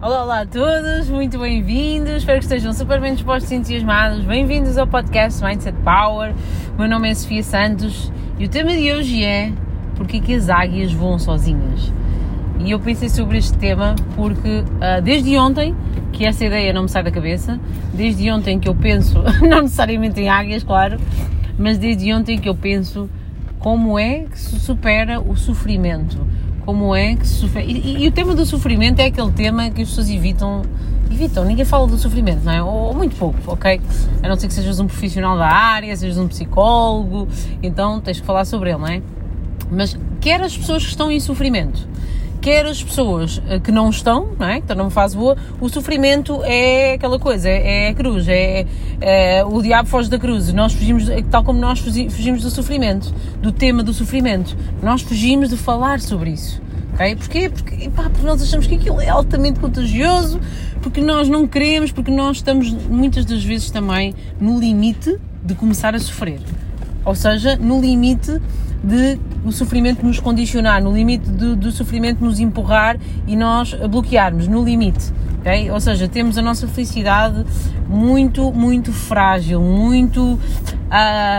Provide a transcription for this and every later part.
Olá, olá a todos, muito bem-vindos, espero que estejam super bem dispostos e entusiasmados. Bem-vindos ao podcast Mindset Power. O meu nome é Sofia Santos e o tema de hoje é Porquê que as águias voam sozinhas? E eu pensei sobre este tema porque uh, desde ontem, que essa ideia não me sai da cabeça, desde ontem que eu penso, não necessariamente em águias, claro, mas desde ontem que eu penso como é que se supera o sofrimento como é que se sofre. E, e, e, o tema do sofrimento é aquele tema que as pessoas evitam. Evitam, ninguém fala do sofrimento, não é? Ou, ou, muito pouco, ok? A não ser que sejas um profissional da área, sejas um psicólogo, então tens que falar sobre ele, não é? Mas quer as pessoas que estão em sofrimento, quer as pessoas eh, que não estão, não é? que estão numa fase boa, o sofrimento é aquela coisa, é, é a cruz, é, é, o diabo foge da cruz. Nós fugimos, tal como nós fugimos do sofrimento, do tema do sofrimento, nós fugimos de falar sobre isso. Okay? Porquê? Porque, porque nós achamos que aquilo é altamente contagioso, porque nós não queremos, porque nós estamos muitas das vezes também no limite de começar a sofrer. Ou seja, no limite de o sofrimento nos condicionar, no limite do sofrimento nos empurrar e nós bloquearmos, no limite. Okay? Ou seja, temos a nossa felicidade muito, muito frágil, muito uh,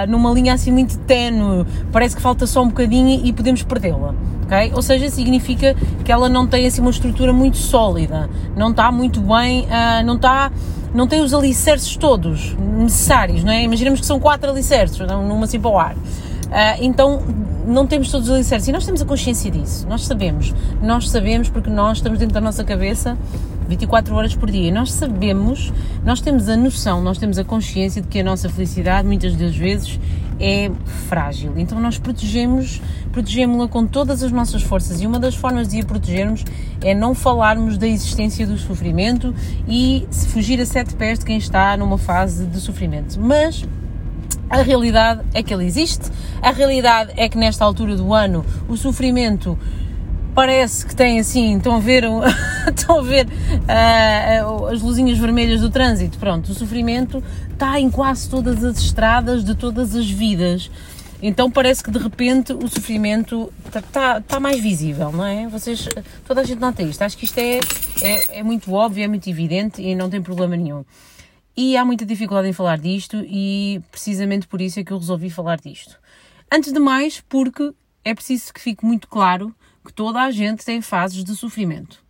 numa linha assim muito ténue, parece que falta só um bocadinho e podemos perdê-la. Okay? Ou seja, significa que ela não tem assim uma estrutura muito sólida, não está muito bem, uh, não está não tem os alicerces todos necessários, não é? Imaginemos que são quatro alicerces, numa assim para o ar. Uh, então não temos todos os alicerces e nós temos a consciência disso, nós sabemos, nós sabemos porque nós estamos dentro da nossa cabeça 24 horas por dia. Nós sabemos, nós temos a noção, nós temos a consciência de que a nossa felicidade muitas das vezes é frágil. Então nós protegemos, protegemos-la com todas as nossas forças e uma das formas de a protegermos é não falarmos da existência do sofrimento e fugir a sete pés de quem está numa fase de sofrimento. Mas a realidade é que ele existe, a realidade é que nesta altura do ano o sofrimento parece que tem assim, estão a ver, estão a ver uh, as luzinhas vermelhas do trânsito. Pronto, o sofrimento está em quase todas as estradas de todas as vidas. Então parece que de repente o sofrimento está, está, está, mais visível, não é? Vocês, toda a gente nota isto. Acho que isto é, é, é muito óbvio, é muito evidente e não tem problema nenhum. E há muita dificuldade em falar disto e precisamente por isso é que eu resolvi falar disto. Antes de mais, porque é preciso que fique muito claro que toda a gente tem fases de sofrimento.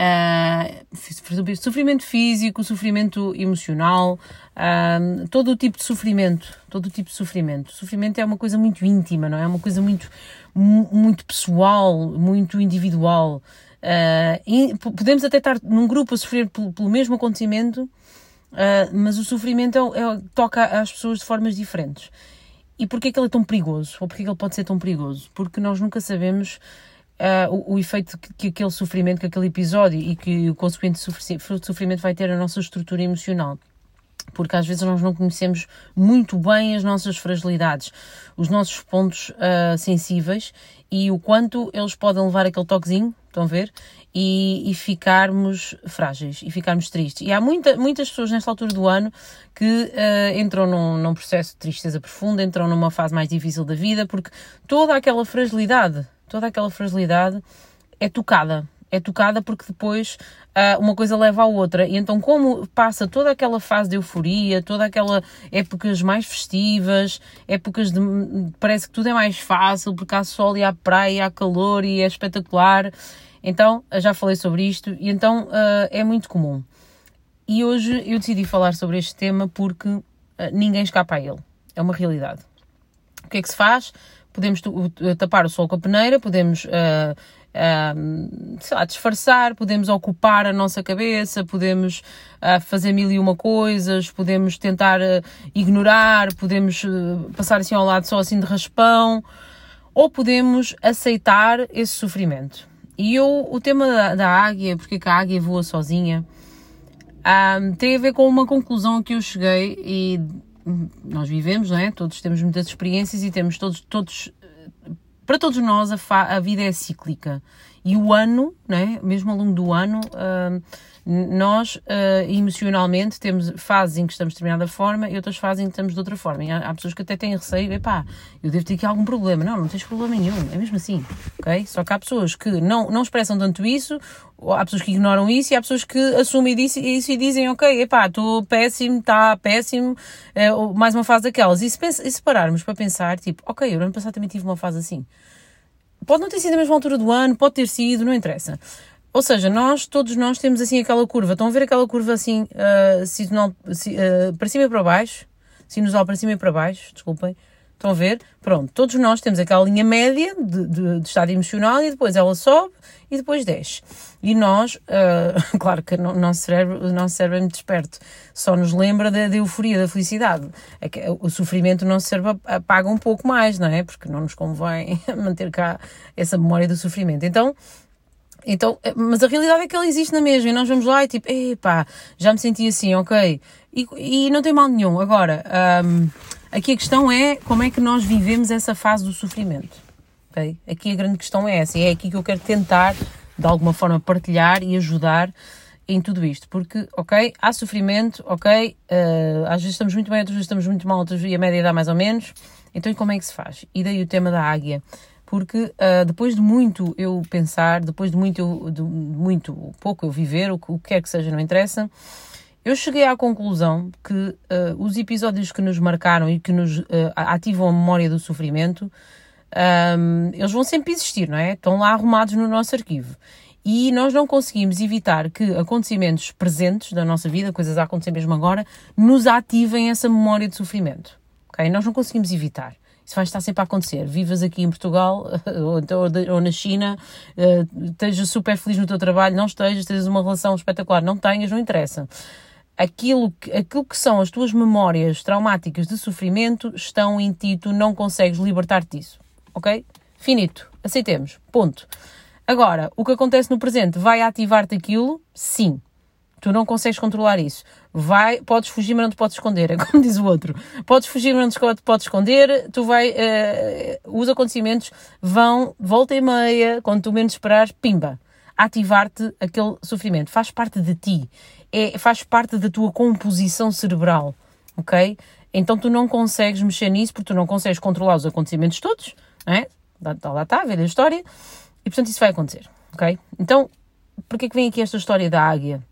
Uh, sofrimento físico, sofrimento emocional, uh, todo o tipo de sofrimento, todo o tipo de sofrimento. Sofrimento é uma coisa muito íntima, não é? É uma coisa muito, muito pessoal, muito individual. Uh, podemos até estar num grupo a sofrer pelo, pelo mesmo acontecimento, Uh, mas o sofrimento é, é, toca às pessoas de formas diferentes. E porquê é que ele é tão perigoso? Ou porquê é que ele pode ser tão perigoso? Porque nós nunca sabemos uh, o, o, efeito que, que, aquele sofrimento, que aquele episódio e que o consequente sofrimento vai ter na nossa estrutura emocional. Porque às vezes nós não conhecemos muito bem as nossas fragilidades, os nossos pontos uh, sensíveis e o quanto eles podem levar aquele toquezinho, estão a ver? e, e, ficarmos frágeis e ficarmos tristes. E há muita, muitas pessoas nesta altura do ano que uh, entram num, num processo de tristeza profunda, entram numa fase mais difícil da vida, porque toda aquela fragilidade, toda aquela fragilidade é tocada. É tocada porque depois uh, uma coisa leva à outra. E então, como passa toda aquela fase de euforia, toda aquela épocas mais festivas, épocas de. parece que tudo é mais fácil porque há sol e há praia, há calor e é espetacular então, já falei sobre isto e então uh, é muito comum. E hoje eu decidi falar sobre este tema porque uh, ninguém escapa a ele. É uma realidade. O que é que se faz? Podemos tapar o sol com a peneira, podemos uh, sei lá, disfarçar, podemos ocupar a nossa cabeça, podemos fazer mil e uma coisas, podemos tentar ignorar, podemos passar assim ao lado só assim de raspão, ou podemos aceitar esse sofrimento. E eu, o tema da, da águia, porque que a águia voa sozinha, um, tem a ver com uma conclusão que eu cheguei e nós vivemos, não é? Todos temos muitas experiências e temos todos, todos para todos nós a, a vida é cíclica. E o ano, né, mesmo ao longo do ano, uh, nós uh, emocionalmente temos fases em que estamos de determinada forma e outras fases em que estamos de outra forma. E há, há, pessoas que até têm receio, epá, eu devo ter aqui algum problema. Não, não tens problema nenhum, é mesmo assim, ok? Só que há pessoas que não, não expressam tanto isso, há pessoas que ignoram isso e há pessoas que assumem isso, isso e dizem, ok, epá, estou péssimo, está péssimo, é, mais uma fase daquelas. E se, pensa, e se pararmos para pensar, tipo, ok, eu ano passado também tive uma fase assim. Pode não ter sido a mesma altura do ano, pode ter sido, não interessa. Ou seja, nós, todos nós temos assim aquela curva. Estão a ver aquela curva assim, uh, sinusal, uh, para cima e para baixo? Sinusal para cima e para baixo, desculpem. Estão a ver? Pronto, todos nós temos aquela linha média de, de, de estado emocional e depois ela sobe e depois desce. E nós, uh, claro que o nosso cérebro, o nosso cérebro é muito esperto, só nos lembra da, da euforia, da felicidade. É o sofrimento o nosso cérebro apaga um pouco mais, não é? Porque não nos convém manter cá essa memória do sofrimento. Então, então, eh, mas a realidade é que ele existe na mesma e nós vamos lá e tipo, epá, já me senti assim, ok. E, e não tem mal nenhum. Agora, um, aqui a questão é como é que nós vivemos essa fase do sofrimento. ok? Aqui a grande questão é essa e é aqui que eu quero tentar, de alguma forma, partilhar e ajudar em tudo isto. Porque, ok, há sofrimento, ok, uh, às vezes estamos muito bem, outras vezes estamos muito mal, outras vezes a média dá mais ou menos. Então, como é que se faz? E daí o tema da águia porque uh, depois de muito eu pensar, depois de muito, de muito pouco eu viver, o que, o que quer que seja, não interessa, eu cheguei à conclusão que uh, os episódios que nos marcaram e que nos uh, ativam a memória do sofrimento, um, eles vão sempre existir, não é? Estão lá arrumados no nosso arquivo. E nós não conseguimos evitar que acontecimentos presentes da nossa vida, coisas a acontecer mesmo agora, nos ativem essa memória de sofrimento. Okay? Nós não conseguimos evitar. Isso vai estar sempre a acontecer. Vivas aqui em Portugal ou, ou na China, uh, estejas super feliz no teu trabalho, não estejas, tens uma relação espetacular, não tenhas, não interessa. Aquilo que, aquilo que são as tuas memórias traumáticas de sofrimento estão em ti, tu não consegues libertar-te disso. Ok? Finito. Aceitemos. Ponto. Agora, o que acontece no presente vai ativar-te aquilo? Sim. Tu não consegues controlar isso. Vai, podes fugir, mas não te podes esconder. É como diz o outro. Podes fugir, mas não te podes esconder. Tu vai, uh, os acontecimentos vão, volta e meia, quando tu menos esperares, pimba, ativar-te aquele sofrimento. Faz parte de ti. É, faz parte da tua composição cerebral. Ok? Então tu não consegues mexer nisso porque tu não consegues controlar os acontecimentos todos. É? Lá está, a velha história. E portanto isso vai acontecer. Ok? Então, porquê que vem aqui esta história da águia?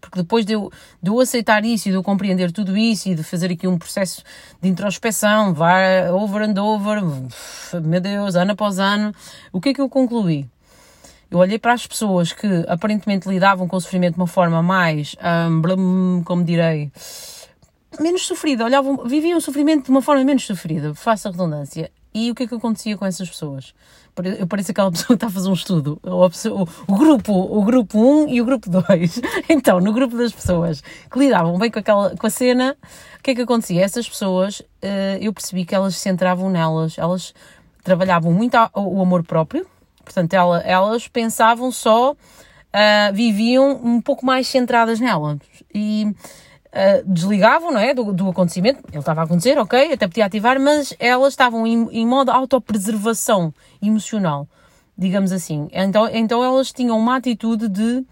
Porque depois de eu, de eu aceitar isso e de eu compreender tudo isso e de fazer aqui um processo de introspeção, vai over and over, meu Deus, ano após ano, o que é que eu concluí? Eu olhei para as pessoas que aparentemente lidavam com o sofrimento de uma forma mais, um, como direi, menos sofrida, olhavam, viviam o sofrimento de uma forma menos sofrida, faça redundância. E o que é que acontecia com essas pessoas? Eu pareço aquela pessoa que está a fazer um estudo. O, grupo, o grupo 1 e o grupo 2. Então, no grupo das pessoas que lidavam bem com, aquela, com a cena, o que é que acontecia? Essas pessoas, eh, eu percebi que elas se centravam nelas. Elas trabalhavam muito o amor próprio. Portanto, elas pensavam só, uh, viviam um pouco mais centradas nelas. E Uh, desligavam, não é? Do, do, acontecimento, ele estava a acontecer, ok, até podia ativar, mas elas estavam em, em modo autopreservação emocional, digamos assim. Então, então elas tinham uma atitude de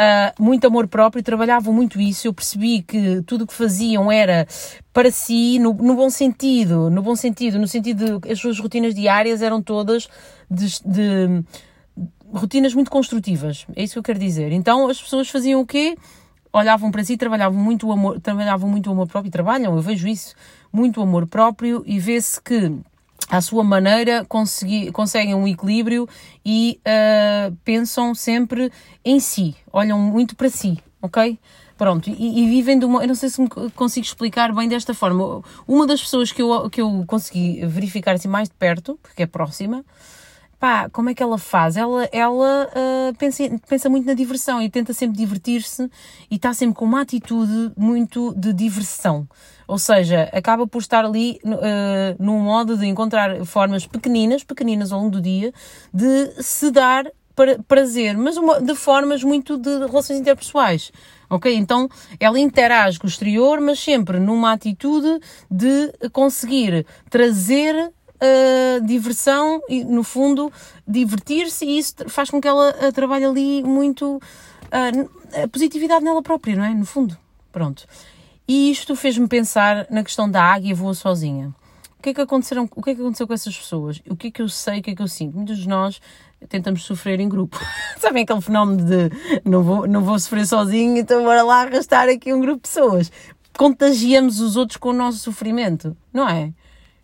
uh, muito amor próprio, trabalhavam muito isso. Eu percebi que tudo o que faziam era para si, no, no, bom sentido, no bom sentido, no sentido de as suas rotinas diárias eram todas de, de rotinas muito construtivas. É isso que eu quero dizer. Então as pessoas faziam o quê? Olhavam para si, trabalhavam muito o amor, trabalhavam muito o amor próprio e trabalham, eu vejo isso, muito o amor próprio e vê-se que à sua maneira consegui, conseguem um equilíbrio e uh, pensam sempre em si, olham muito para si, ok? Pronto, e, e, vivem de uma. Eu não sei se me consigo explicar bem desta forma. Uma das pessoas que eu, que eu consegui verificar assim mais de perto, porque é próxima, pá, como é que ela faz? Ela, ela uh, pensa, pensa muito na diversão e tenta sempre divertir-se e está sempre com uma atitude muito de diversão. Ou seja, acaba por estar ali uh, num modo de encontrar formas pequeninas, pequeninas ao longo do dia, de se dar prazer, mas uma, de formas muito de relações interpessoais. Ok? Então ela interage com o exterior, mas sempre numa atitude de conseguir trazer uh, diversão e, no fundo, divertir-se e isso faz com que ela uh, trabalhe ali muito uh, a positividade nela própria, não é? No fundo. Pronto. E isto fez-me pensar na questão da águia voa sozinha. O que, é que aconteceram, o que é que aconteceu com essas pessoas? O que é que eu sei, o que é que eu sinto? Muitos de nós tentamos sofrer em grupo. Sabem aquele fenómeno de não vou, não vou sofrer sozinho, então bora lá arrastar aqui um grupo de pessoas. Contagiamos os outros com o nosso sofrimento, não é?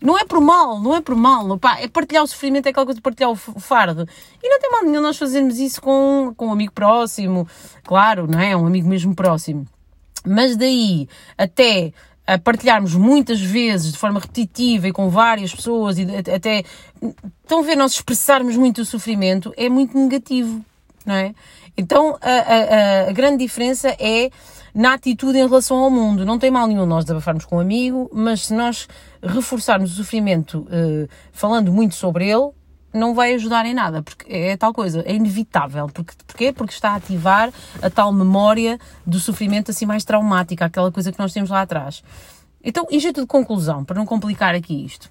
Não é por mal, não é por mal. É partilhar o sofrimento, é aquela coisa de partilhar o fardo. E não tem mal nenhum nós fazermos isso com, com um amigo próximo, claro, não é? Um amigo mesmo próximo. Mas daí até a partilharmos muitas vezes de forma repetitiva e com várias pessoas e até estão a ver nós expressarmos muito o sofrimento é muito negativo, não é? Então a, a, a, grande diferença é na atitude em relação ao mundo. Não tem mal nenhum nós desabafarmos com um amigo, mas se nós reforçarmos o sofrimento uh, falando muito sobre ele, não vai ajudar em nada, porque é tal coisa, é inevitável. Porque, porquê? Porque está a ativar a tal memória do sofrimento assim mais traumática, aquela coisa que nós temos lá atrás. Então, em jeito de conclusão, para não complicar aqui isto,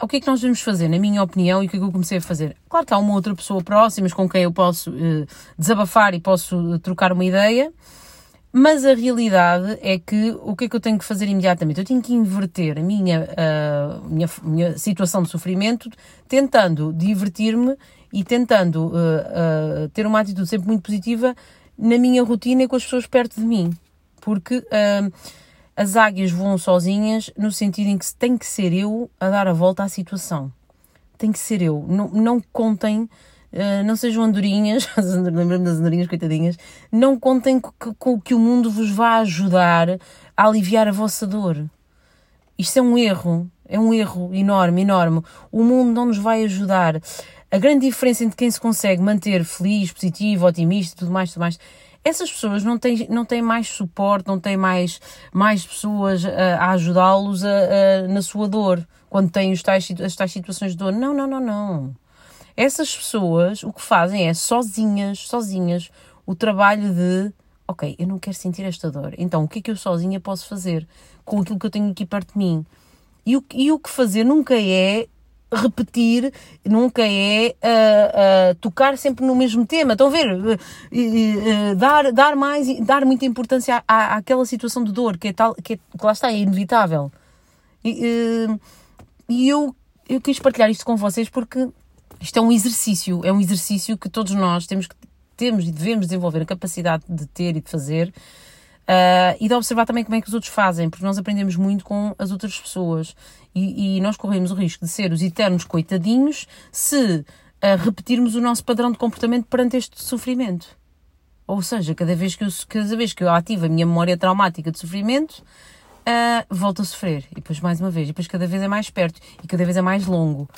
o que é que nós devemos fazer, na minha opinião, e o que é que eu comecei a fazer? Claro que há uma outra pessoa próxima com quem eu posso uh, desabafar e posso trocar uma ideia, mas a realidade é que o que é que eu tenho que fazer imediatamente? Eu tenho que inverter a minha, uh, minha, minha situação de sofrimento tentando divertir-me e tentando uh, uh, ter uma atitude sempre muito positiva na minha rotina e com as pessoas perto de mim. Porque as águias voam sozinhas no sentido em que tem que ser eu a dar a volta à situação. Tem que ser eu. Não, não contem Uh, não sejam andorinhas, lembrando das andorinhas, coitadinhas, não contem com que o mundo vos vá ajudar a aliviar a vossa dor. Isto é um erro, é um erro enorme, enorme. O mundo não nos vai ajudar. A grande diferença entre quem se consegue manter feliz, positivo, otimista, tudo mais, tudo mais, essas pessoas não têm, não têm mais suporte, não têm mais, mais pessoas a, a ajudá-los na sua dor, quando têm os tais, as tais situações de dor. Não, não, não, não. Essas pessoas o que fazem é sozinhas, sozinhas, o trabalho de ok, eu não quero sentir esta dor, então o que é que eu sozinha posso fazer com aquilo que eu tenho aqui perto de mim? E o, e o que fazer nunca é repetir, nunca é uh, uh, tocar sempre no mesmo tema. Estão a ver? Uh, dar, dar, mais, dar muita importância à, àquela situação de dor que, é tal, que, é, que lá está, é inevitável. E, eu, eu quis partilhar isto com vocês porque isto é um exercício, é um exercício que todos nós temos, que, temos e devemos desenvolver a capacidade de ter e de fazer uh, e de observar também como é que os outros fazem, porque nós aprendemos muito com as outras pessoas e, e nós corremos o risco de ser os eternos coitadinhos se uh, repetirmos o nosso padrão de comportamento perante este sofrimento. Ou seja, cada vez que eu, cada vez que eu ativo a minha memória traumática de sofrimento, uh, volto a sofrer. E depois mais uma vez. E depois cada vez é mais perto. E cada vez é mais longo.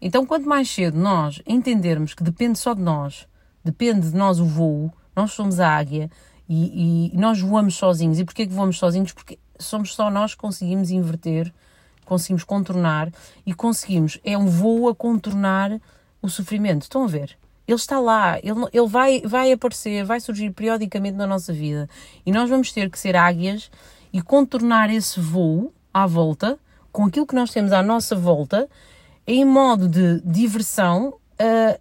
Então, quanto mais cedo nós entendermos que depende só de nós, depende de nós o voo, nós somos a águia e, e nós voamos sozinhos. E porquê que voamos sozinhos? Porque somos só nós que conseguimos inverter, conseguimos contornar e conseguimos. É um voo a contornar o sofrimento. Estão a ver? Ele está lá, ele, ele vai, vai aparecer, vai surgir periodicamente na nossa vida. E nós vamos ter que ser águias e contornar esse voo à volta, com aquilo que nós temos à nossa volta, em modo de diversão, uh,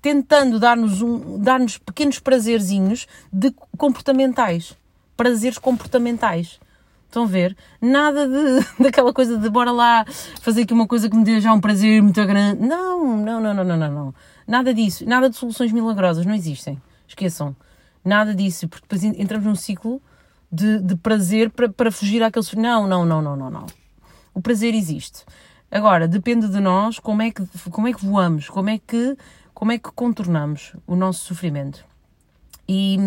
tentando dar-nos um, dar pequenos prazerzinhos de comportamentais. Prazeres comportamentais. Estão a ver? Nada de, daquela coisa de bora lá fazer aqui uma coisa que me dê já um prazer muito grande. Não, não, não, não, não, não. Nada disso. Nada de soluções milagrosas. Não existem. Esqueçam. Nada disso. Porque depois entramos num ciclo de, de prazer para, para fugir àquele. Não, não, não, não, não, não. O prazer existe. Agora, depende de nós como é que, como é que voamos, como é que, como é que contornamos o nosso sofrimento. E,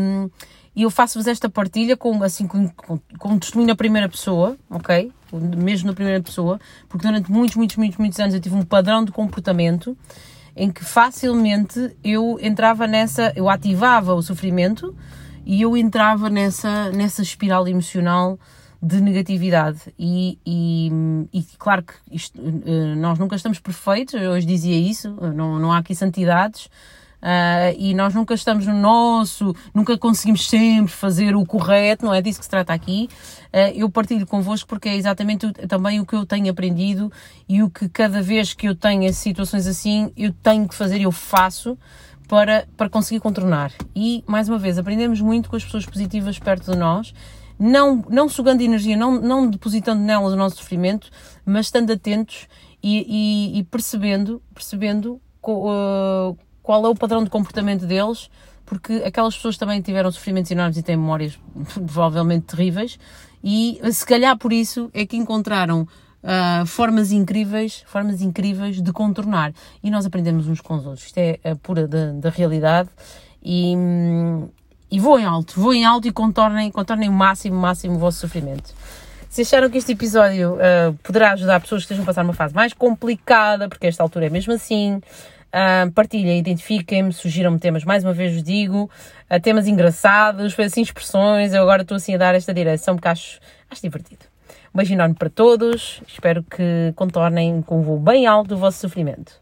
e eu faço-vos esta partilha com, assim, com, com, com testemunho na primeira pessoa, ok? Mesmo na primeira pessoa, porque durante muitos, muitos, muitos, muitos anos eu tive um padrão de comportamento em que facilmente eu entrava nessa, eu ativava o sofrimento e eu entrava nessa, nessa espiral emocional de negatividade. E, e, e claro que isto, eh, nós nunca estamos perfeitos, eu hoje dizia isso, não, não há aqui santidades, Uh, e nós nunca estamos no nosso, nunca conseguimos sempre fazer o correto, não é disso que se trata aqui. Uh, eu partilho convosco porque é exatamente o, também o que eu tenho aprendido e o que cada vez que eu tenho situações assim, eu tenho que fazer, eu faço para, para conseguir contornar. E, mais uma vez, aprendemos muito com as pessoas positivas perto de nós não, não sugando energia, não, não depositando nelas o nosso sofrimento, mas estando atentos e, e, e percebendo, percebendo uh, qual é o padrão de comportamento deles, porque aquelas pessoas também tiveram sofrimentos enormes e têm memórias provavelmente terríveis, e se calhar por isso é que encontraram uh, formas incríveis, formas incríveis de contornar. E nós aprendemos uns com os outros. Isto é a pura da, da realidade. E, e voem alto, voem alto e contornem, contornem o máximo, máximo o vosso sofrimento. Se acharam que este episódio uh, poderá ajudar pessoas que estejam a passar uma fase mais complicada, porque esta altura é mesmo assim, uh, partilhem, identifiquem-me, sugiram-me temas, mais uma vez vos digo, uh, temas engraçados, foi assim expressões, eu agora estou assim a dar esta direção porque acho, acho divertido. Um beijo enorme para todos, espero que contornem com um voo bem alto o vosso sofrimento.